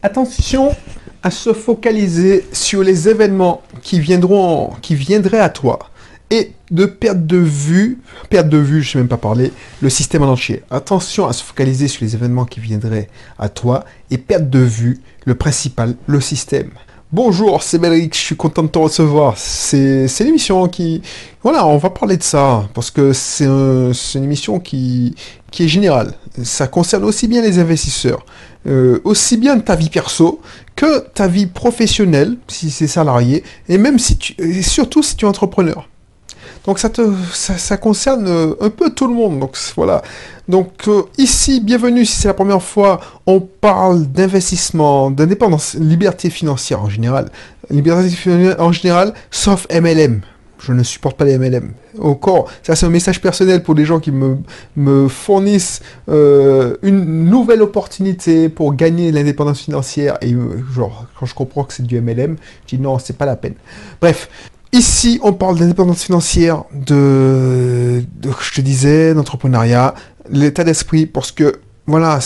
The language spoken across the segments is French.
Attention à se focaliser sur les événements qui viendront, qui viendraient à toi et de perdre de vue, perdre de vue, je sais même pas parler, le système en entier. Attention à se focaliser sur les événements qui viendraient à toi et perdre de vue le principal, le système. Bonjour, c'est Belric, je suis content de te recevoir. C'est l'émission qui... Voilà, on va parler de ça, parce que c'est une émission qui, qui est générale. Ça concerne aussi bien les investisseurs, euh, aussi bien ta vie perso que ta vie professionnelle, si c'est salarié, et même si tu... Et surtout si tu es entrepreneur. Donc ça, te, ça, concerne euh, un peu tout le monde. Donc voilà. Donc euh, ici, bienvenue si c'est la première fois, on parle d'investissement, d'indépendance, liberté financière en général. Liberté financière en général, sauf MLM. Je ne supporte pas les MLM. Encore, ça c'est un message personnel pour les gens qui me, me fournissent euh, une nouvelle opportunité pour gagner l'indépendance financière. Et genre, quand je comprends que c'est du MLM, je dis non, c'est pas la peine. Bref, Ici, on parle d'indépendance financière, de, de, je te disais, d'entrepreneuriat, l'état d'esprit, parce que, voilà,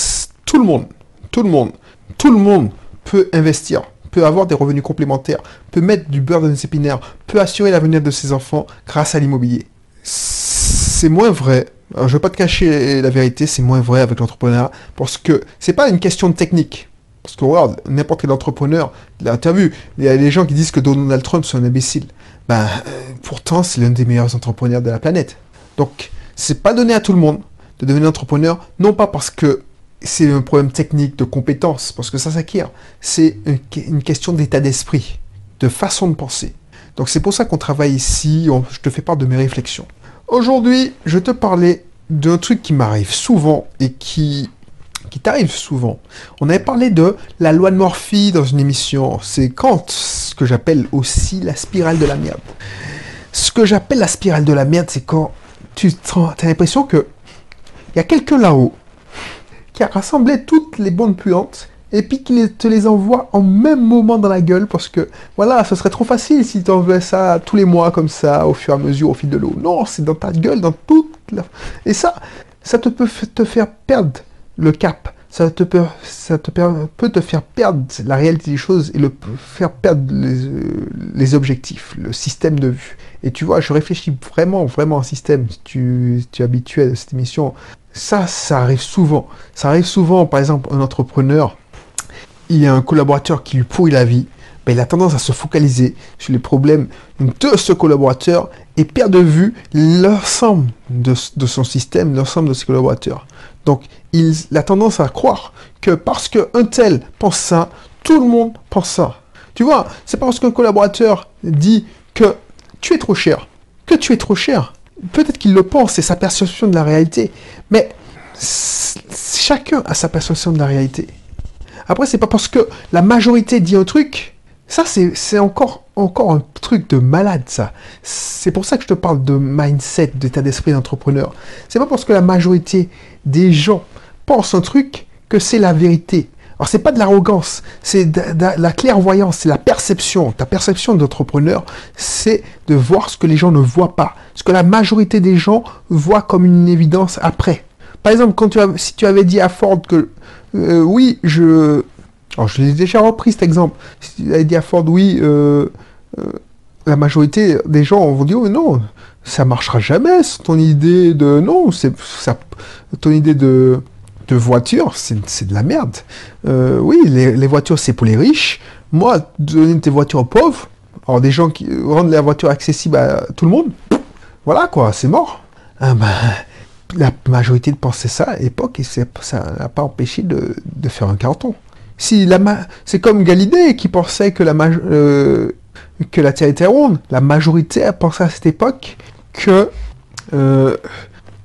tout le monde, tout le monde, tout le monde peut investir, peut avoir des revenus complémentaires, peut mettre du beurre dans ses épinaires, peut assurer l'avenir de ses enfants grâce à l'immobilier. C'est moins vrai. je ne veux pas te cacher la vérité, c'est moins vrai avec l'entrepreneuriat, parce que c'est pas une question de technique. Parce que regarde, n'importe quel entrepreneur, tu as vu, il y a des gens qui disent que Donald Trump c'est un imbécile ben, pourtant, c'est l'un des meilleurs entrepreneurs de la planète. Donc, c'est pas donné à tout le monde de devenir entrepreneur, non pas parce que c'est un problème technique, de compétence, parce que ça s'acquiert. C'est une question d'état d'esprit, de façon de penser. Donc c'est pour ça qu'on travaille ici, je te fais part de mes réflexions. Aujourd'hui, je te parlais d'un truc qui m'arrive souvent et qui qui t'arrive souvent. On avait parlé de la loi de Morphy dans une émission. C'est quand ce que j'appelle aussi la spirale de la merde. Ce que j'appelle la spirale de la merde, c'est quand tu as l'impression que il y a quelqu'un là-haut qui a rassemblé toutes les bonnes puantes et puis qui te les envoie en même moment dans la gueule parce que voilà, ce serait trop facile si tu envoies ça tous les mois comme ça au fur et à mesure au fil de l'eau. Non, c'est dans ta gueule, dans toute la... Et ça, ça te peut te faire perdre le cap. Ça, te peut, ça te peut te faire perdre la réalité des choses et le faire perdre les, objectifs, le système de vue. Et tu vois, je réfléchis vraiment, vraiment au système. Si tu, tu es habitué à cette émission, ça, ça arrive souvent. Ça arrive souvent, par exemple, un entrepreneur, il y a un collaborateur qui lui pourrit la vie. Ben, il a tendance à se focaliser sur les problèmes de ce collaborateur et perd de vue l'ensemble de, de, son système, l'ensemble de ses collaborateurs. Donc, il a tendance à croire que parce qu'un tel pense ça, tout le monde pense ça. Tu vois, c'est pas parce qu'un collaborateur dit que tu es trop cher, que tu es trop cher. Peut-être qu'il le pense, c'est sa perception de la réalité. Mais chacun a sa perception de la réalité. Après, c'est pas parce que la majorité dit un truc ça, c'est encore, encore un truc de malade, ça. C'est pour ça que je te parle de mindset, d'état d'esprit d'entrepreneur. C'est pas parce que la majorité des gens pensent un truc que c'est la vérité. Alors, c'est pas de l'arrogance, c'est de, la clairvoyance, c'est la perception. Ta perception d'entrepreneur, c'est de voir ce que les gens ne voient pas. Ce que la majorité des gens voient comme une évidence après. Par exemple, quand tu si tu avais dit à Ford que euh, oui, je, alors, je l'ai déjà repris cet exemple. Si tu avais dit à Ford, oui, euh, euh, la majorité des gens vont dire, oh, non, ça marchera jamais, ton idée de. Non, c'est ton idée de, voiture, c'est de la merde. Euh, oui, les, voitures, c'est pour les riches. Moi, donner tes voitures aux pauvres, alors des gens qui rendent la voiture accessible à tout le monde, voilà quoi, c'est mort. Ah ben, la majorité de penser ça à l'époque, et ça n'a pas empêché de faire un carton. C'est comme Galilée qui pensait que la, euh, que la Terre était ronde. La majorité a pensé à cette époque que euh,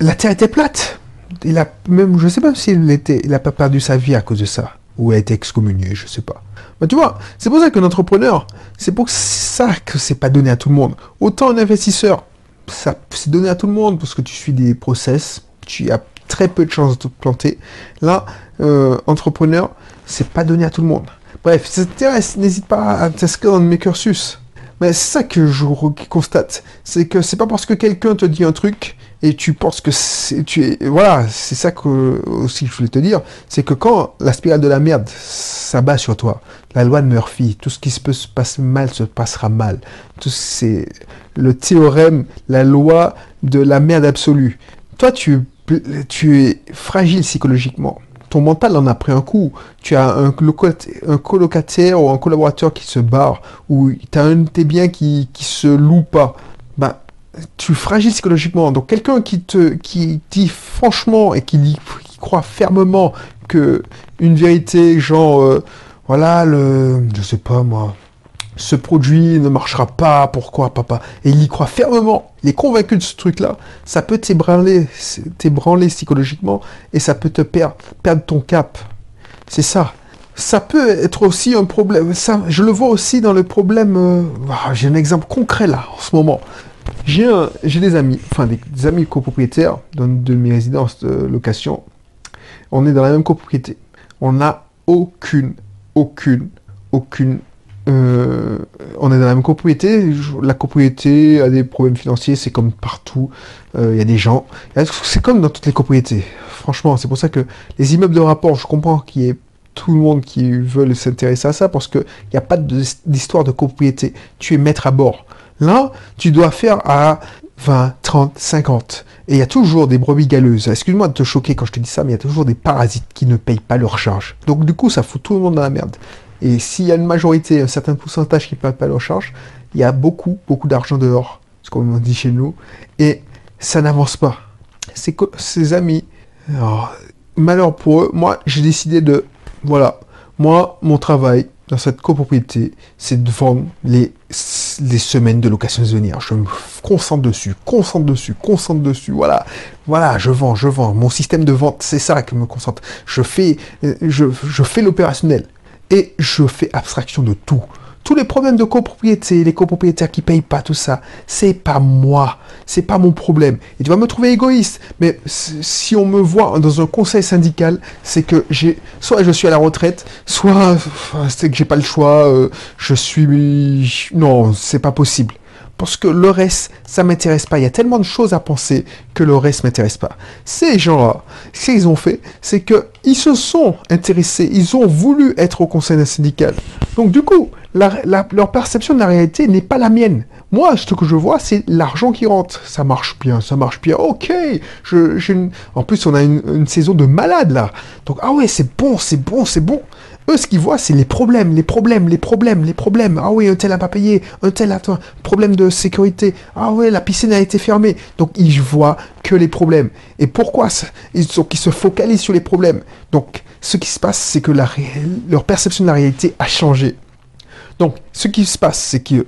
la Terre était plate. Il a même, je sais pas s'il il a pas perdu sa vie à cause de ça, ou a été excommunié, je sais pas. Mais tu vois, c'est pour ça qu'un entrepreneur, c'est pour ça que c'est pas donné à tout le monde. Autant un investisseur, ça c'est donné à tout le monde parce que tu suis des process, tu très peu de chances de te planter. Là, euh, entrepreneur, c'est pas donné à tout le monde. Bref, si ça n'hésite pas à t'inscrire dans mes cursus. Mais c'est ça que je constate. C'est que c'est pas parce que quelqu'un te dit un truc et tu penses que c'est, tu es, voilà, c'est ça que, aussi je voulais te dire. C'est que quand la spirale de la merde s'abat sur toi, la loi de Murphy, tout ce qui se peut se passer mal se passera mal. Tout c'est le théorème, la loi de la merde absolue. Toi, tu, tu es fragile psychologiquement ton mental en a pris un coup. Tu as un, colocataire ou un collaborateur qui se barre, ou tu as un de tes biens qui, qui se loue pas. Ben, tu fragiles psychologiquement. Donc quelqu'un qui te qui dit franchement et qui, qui croit fermement que une vérité, genre, euh, voilà, le, je sais pas moi, ce produit ne marchera pas, pourquoi papa Et il y croit fermement, il est convaincu de ce truc-là, ça peut t'ébranler, t'ébranler psychologiquement et ça peut te perdre, perdre ton cap. C'est ça. Ça peut être aussi un problème, ça, je le vois aussi dans le problème, euh, ah, j'ai un exemple concret là, en ce moment. J'ai j'ai des amis, enfin des, amis copropriétaires dans une de mes résidences de location. On est dans la même copropriété. On n'a aucune, aucune, aucune euh, on est dans la même copropriété. La copropriété a des problèmes financiers, c'est comme partout. Euh, il y a des gens. C'est comme dans toutes les copropriétés? Franchement, c'est pour ça que les immeubles de rapport, je comprends qu'il y ait tout le monde qui veut s'intéresser à ça parce qu'il n'y a pas d'histoire de copropriété. Tu es maître à bord. Là, tu dois faire à 20, 30, 50. Et il y a toujours des brebis galeuses. Excuse-moi de te choquer quand je te dis ça, mais il y a toujours des parasites qui ne payent pas leur charge. Donc du coup, ça fout tout le monde dans la merde. Et s'il y a une majorité, un certain pourcentage qui ne paye pas leur charge, il y a beaucoup, beaucoup d'argent dehors, ce qu'on dit chez nous, et ça n'avance pas. Que ces amis, malheur pour eux, moi j'ai décidé de, voilà, moi mon travail dans cette copropriété, c'est de vendre les, semaines de location saisonnière. Je me concentre dessus, concentre dessus, concentre dessus. Voilà, voilà, je vends, je vends. Mon système de vente, c'est ça qui me concentre. Je fais, je, je fais l'opérationnel et je fais abstraction de tout. Tous les problèmes de copropriété, les copropriétaires qui payent pas tout ça, c'est pas moi, c'est pas mon problème. Et tu vas me trouver égoïste, mais si on me voit dans un conseil syndical, c'est que j'ai soit je suis à la retraite, soit c'est que j'ai pas le choix, euh, je suis non, c'est pas possible parce que le reste, ça m'intéresse pas. Il y a tellement de choses à penser que le reste m'intéresse pas. Ces gens-là, ce qu'ils ont fait, c'est qu'ils se sont intéressés, ils ont voulu être au conseil syndical. Donc du coup, leur perception de la réalité n'est pas la mienne. Moi, ce que je vois, c'est l'argent qui rentre. Ça marche bien, ça marche bien. Ok. En plus, on a une, une saison de malade là. Donc ah ouais, c'est bon, c'est bon, c'est bon. Eux, ce qu'ils voient, c'est les problèmes, les problèmes, les problèmes, les problèmes. Ah oui, un tel n'a pas payé, un tel a problème de sécurité. Ah oui, la piscine a été fermée. Donc ils voient que les problèmes. Et pourquoi ils, se focalisent sur les problèmes? Donc ce qui se passe, c'est que leur perception de la réalité a changé. Donc ce qui se passe, c'est qu'ils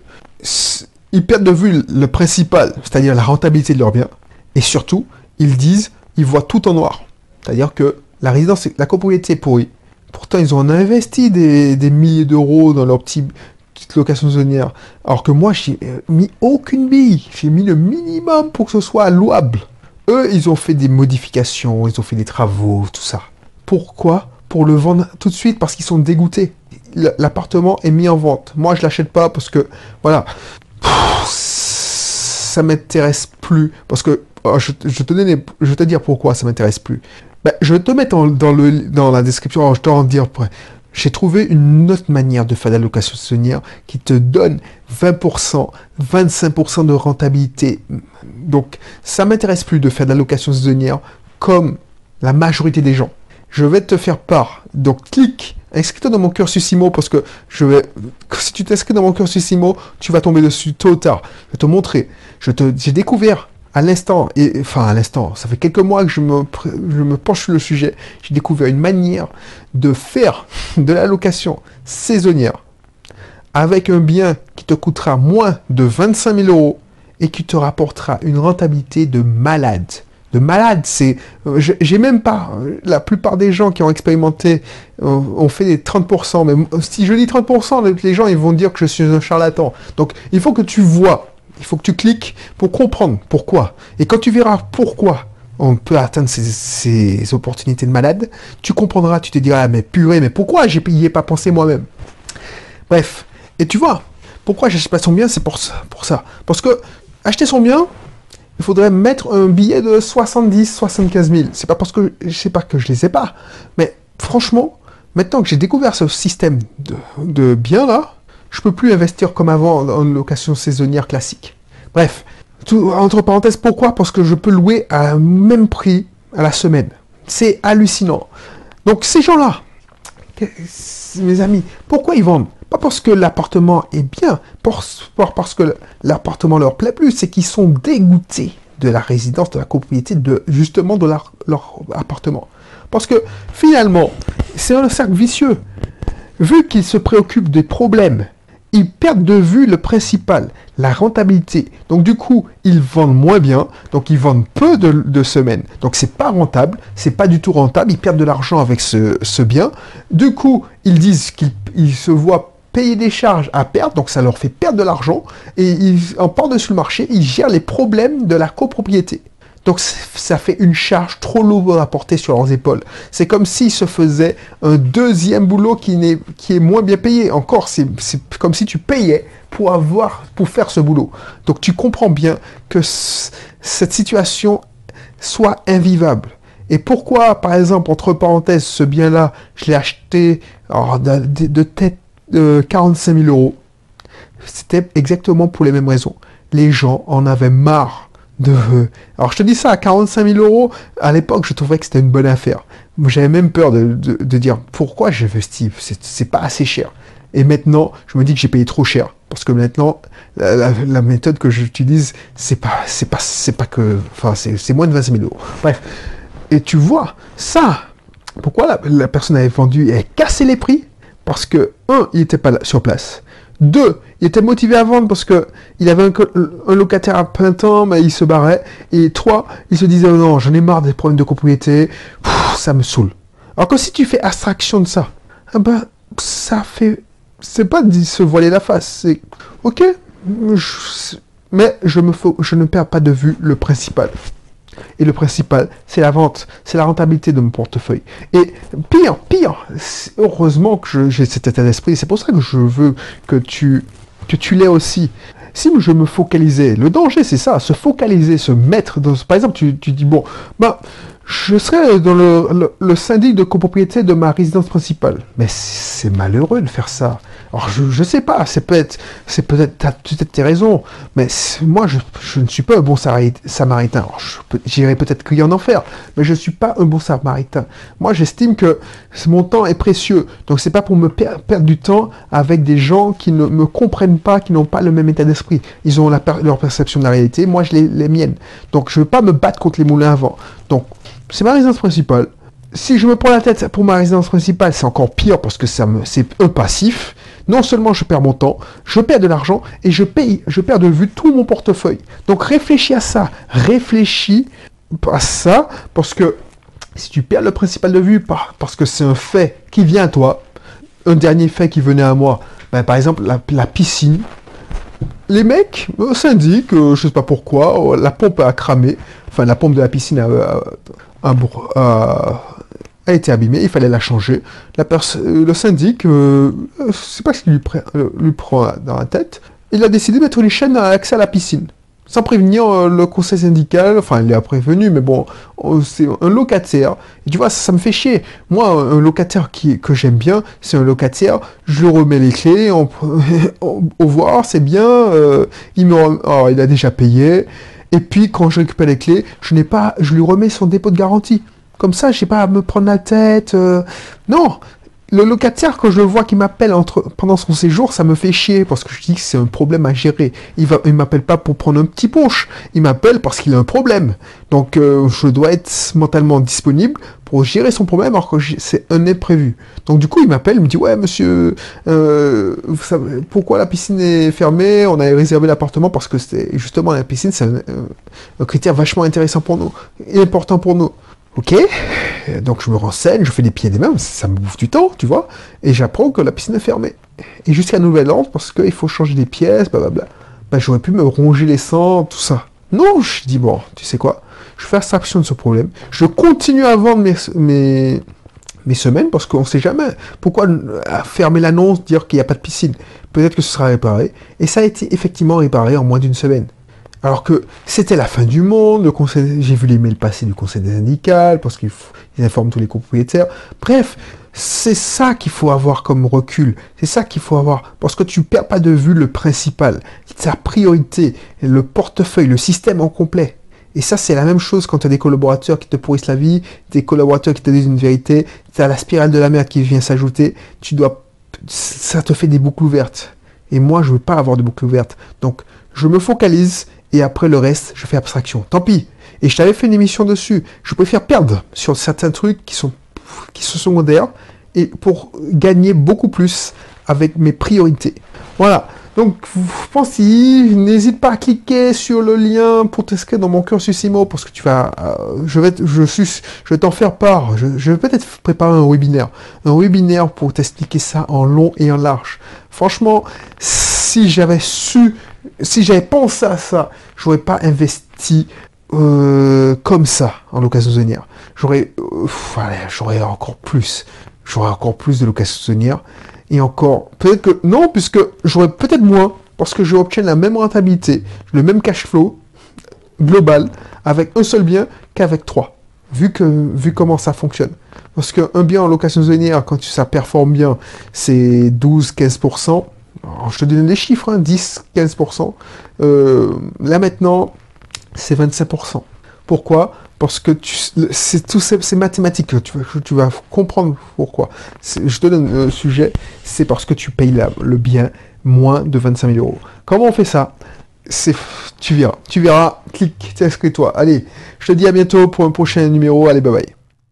perdent de vue le principal, c'est-à-dire la rentabilité de leurs biens. Et surtout, ils disent, ils voient tout en noir. C'est-à-dire que la résidence, la copropriété est pourrie Pourtant, ils ont investi des, milliers d'euros dans leur petit, petite location saisonnière. Alors que moi, j'ai mis aucune bille. J'ai mis le minimum pour que ce soit louable. Eux, ils ont fait des modifications, ils ont fait des travaux, tout ça. Pourquoi? Pour le vendre tout de suite, parce qu'ils sont dégoûtés. L'appartement est mis en vente. Moi, je l'achète pas parce que, voilà, ça m'intéresse plus. Parce que, oh, je, te je vais te dire pourquoi ça m'intéresse plus. Bah, je vais te mettre dans, la description, je t'en dire après. J'ai trouvé une autre manière de faire la location saisonnière qui te donne 20%, 25% de rentabilité. Donc, ça m'intéresse plus de faire de la location saisonnière comme la majorité des gens. Je vais te faire part. Donc, clique, inscris-toi dans mon cursus IMO parce que je vais, si tu t'inscris dans mon cursus IMO, tu vas tomber dessus tôt ou tard. Je vais te montrer. Je te, j'ai découvert à l'instant, et enfin à l'instant, ça fait quelques mois que je me, penche sur le sujet, j'ai découvert une manière de faire de la location saisonnière avec un bien qui te coûtera moins de 25 000 euros et qui te rapportera une rentabilité de malade. De malade, c'est, euh, j'ai même pas, la plupart des gens qui ont expérimenté euh, ont fait des 30%, mais si je dis 30%, les gens ils vont dire que je suis un charlatan. Donc il faut que tu vois il faut que tu cliques pour comprendre pourquoi. Et quand tu verras pourquoi on peut atteindre ces, opportunités de malade, tu comprendras, tu te diras, mais purée, mais pourquoi j'ai n'y ai pas pensé moi-même? Bref, et tu vois, Pourquoi j'achète pas son bien C'est pour ça, pour ça. Parce que acheter son bien, il faudrait mettre un billet de 70, 75 000. C'est pas parce que je sais pas que je les ai pas, mais franchement, maintenant que j'ai découvert ce système de, de biens là, je peux plus investir comme avant une location saisonnière classique. Bref, entre parenthèses, pourquoi? Parce que je peux louer à un même prix à la semaine. C'est hallucinant. Donc ces gens-là, mes amis, pourquoi ils vendent? Pas parce que l'appartement est bien, parce que l'appartement leur plaît plus, c'est qu'ils sont dégoûtés de la résidence, de la propriété, de justement de leur appartement. Parce que finalement, c'est un cercle vicieux. Vu qu'ils se préoccupent des problèmes ils perdent de vue le principal, la rentabilité. Donc du coup, ils vendent moins bien, donc ils vendent peu de, semaines. Donc c'est pas rentable, c'est pas du tout rentable, ils perdent de l'argent avec ce, bien. Du coup, ils disent qu'ils se voient payer des charges à perdre, donc ça leur fait perdre de l'argent, et ils, en par-dessus le marché, ils gèrent les problèmes de la copropriété. Donc ça fait une charge trop lourde à porter sur leurs épaules. C'est comme s'ils se faisaient un deuxième boulot qui, est, qui est moins bien payé. Encore, c'est comme si tu payais pour avoir, pour faire ce boulot. Donc tu comprends bien que cette situation soit invivable. Et pourquoi, par exemple, entre parenthèses, ce bien-là, je l'ai acheté de, tête de 45 000 euros C'était exactement pour les mêmes raisons. Les gens en avaient marre alors je te dis ça, à 45 000 euros, à l'époque, je trouvais que c'était une bonne affaire. J'avais même peur de, dire pourquoi je veux Steve, c'est pas assez cher. Et maintenant, je me dis que j'ai payé trop cher. Parce que maintenant, la, méthode que j'utilise, c'est pas, c'est pas, c'est pas que, enfin, c'est moins de 25 000 euros. Bref. Et tu vois, ça, pourquoi la, personne avait vendu et cassé les prix? Parce que, un, il n'était pas sur place. Deux, il était motivé à vendre parce que il avait un, locataire à plein temps, mais il se barrait. Et trois, il se disait, non, j'en ai marre des problèmes de copropriété, ça me saoule. Alors que si tu fais abstraction de ça, eh ben, ça fait, c'est pas de se voiler la face, c'est, ok, mais je me je ne perds pas de vue le principal. Et le principal, c'est la vente, c'est la rentabilité de mon portefeuille. Et pire, pire, heureusement que j'ai cet état d'esprit, c'est pour ça que je veux que tu, que tu l'aies aussi. Si je me focalisais, le danger c'est ça, se focaliser, se mettre dans... Par exemple, tu, tu dis, bon, bah, je serais dans le, syndic de copropriété de ma résidence principale. Mais c'est malheureux de faire ça. Alors je, ne sais pas, c'est peut-être, c'est peut-être, peut-être tes raisons, mais moi je, ne suis pas un bon samaritain. J'irai peut-être cueillir en enfer, mais je ne suis pas un bon samaritain. Moi j'estime que mon temps est précieux, donc c'est pas pour me perdre du temps avec des gens qui ne me comprennent pas, qui n'ont pas le même état d'esprit. Ils ont leur perception de la réalité, moi je les, les miennes. Donc je veux pas me battre contre les moulins à vent. Donc c'est ma résidence principale. Si je me prends la tête pour ma résidence principale, c'est encore pire parce que c'est un passif non seulement je perds mon temps, je perds de l'argent et je paye, je perds de vue tout mon portefeuille. Donc réfléchis à ça, réfléchis à ça parce que si tu perds le principal de vue parce que c'est un fait qui vient à toi, un dernier fait qui venait à moi, ben, par exemple la, piscine, les mecs syndiquent, euh, je sais pas pourquoi, la pompe a cramé, enfin la pompe de la piscine a, a été abîmée, il fallait la changer. La euh, le syndic, euh, euh, c'est pas ce qui lui, lui, prend dans la tête, il a décidé de mettre les chaînes à accès à la piscine. Sans prévenir le conseil syndical, enfin il est prévenu, mais bon, c'est un locataire. Et tu vois, ça, me fait chier. Moi, un locataire qui, que j'aime bien, c'est un locataire, je remets les clés, on, au revoir, c'est bien, il, me, oh, il a déjà payé. Et puis quand je récupère les clés, je n'ai pas, je lui remets son dépôt de garantie. Comme ça, je sais pas à me prendre la tête. Euh. Non, le locataire, quand je le vois qui m'appelle entre, pendant son séjour, ça me fait chier parce que je dis que c'est un problème à gérer. Il va, m'appelle pas pour prendre un petit punch. Il m'appelle parce qu'il a un problème. Donc, euh, je dois être mentalement disponible pour gérer son problème alors que c'est un imprévu. Donc, du coup, il m'appelle, il me dit, ouais, monsieur, euh, vous savez, pourquoi la piscine est fermée? On a réservé l'appartement parce que c'était justement la piscine, c'est un, un, critère vachement intéressant pour nous et important pour nous. Ok, donc je me renseigne, je fais des pieds et des mains, ça me bouffe du temps, tu vois, et j'apprends que la piscine est fermée. Et jusqu'à nouvel ordre, parce qu'il faut changer des pièces, blablabla. Ben, j'aurais pu me ronger les sangs, tout ça. Non, je dis, bon, tu sais quoi, je fais abstraction de ce problème, je continue à vendre mes, mes, mes semaines parce qu'on ne sait jamais. Pourquoi euh, fermer l'annonce, dire qu'il n'y a pas de piscine? Peut-être que ce sera réparé. Et ça a été effectivement réparé en moins d'une semaine. Alors que c'était la fin du monde, le conseil, j'ai vu les mails passer du conseil des syndicats parce qu'ils informent tous les propriétaires. Bref, c'est ça qu'il faut avoir comme recul. C'est ça qu'il faut avoir. Parce que tu perds pas de vue le principal. Ta priorité, le portefeuille, le système en complet. Et ça, c'est la même chose quand tu as des collaborateurs qui te pourrissent la vie, des collaborateurs qui te disent une vérité, tu as la spirale de la merde qui vient s'ajouter, tu dois, ça te fait des boucles ouvertes. Et moi, je veux pas avoir de boucles ouvertes. Donc, je me focalise et après le reste, je fais abstraction. Tant pis. Et je t'avais fait une émission dessus. Je préfère perdre sur certains trucs qui sont, qui sont secondaires et pour gagner beaucoup plus avec mes priorités. Voilà. Donc, pense-y, n'hésite pas à cliquer sur le lien pour t'inscrire dans mon cursus IMO parce que tu vas, euh, je vais, je suis, je vais t'en faire part. Je, je vais peut-être préparer un webinaire, un webinaire pour t'expliquer ça en long et en large. Franchement, si j'avais su, si j'avais pensé à ça, j'aurais pas investi euh, comme ça en location saisonnière. J'aurais, euh, j'aurais encore plus, j'aurais encore plus de location saisonnière. Et encore, peut-être que non, puisque j'aurais peut-être moins, parce que je obtiens la même rentabilité, le même cash flow global avec un seul bien qu'avec trois. Vu, que, vu comment ça fonctionne. Parce qu'un bien en location saisonnière, quand ça performe bien, c'est 12-15%. Je te donne des chiffres, 10-15%. Hein, euh, là maintenant, c'est 25%. Pourquoi? Parce que c'est tout c'est mathématique. Tu vas, tu comprendre pourquoi. Je te donne le sujet, c'est parce que tu payes le bien moins de 25 000 euros. Comment on fait ça? C'est, tu verras, tu verras. Clique, t'inscris-toi. Allez, je te dis à bientôt pour un prochain numéro. Allez, bye bye.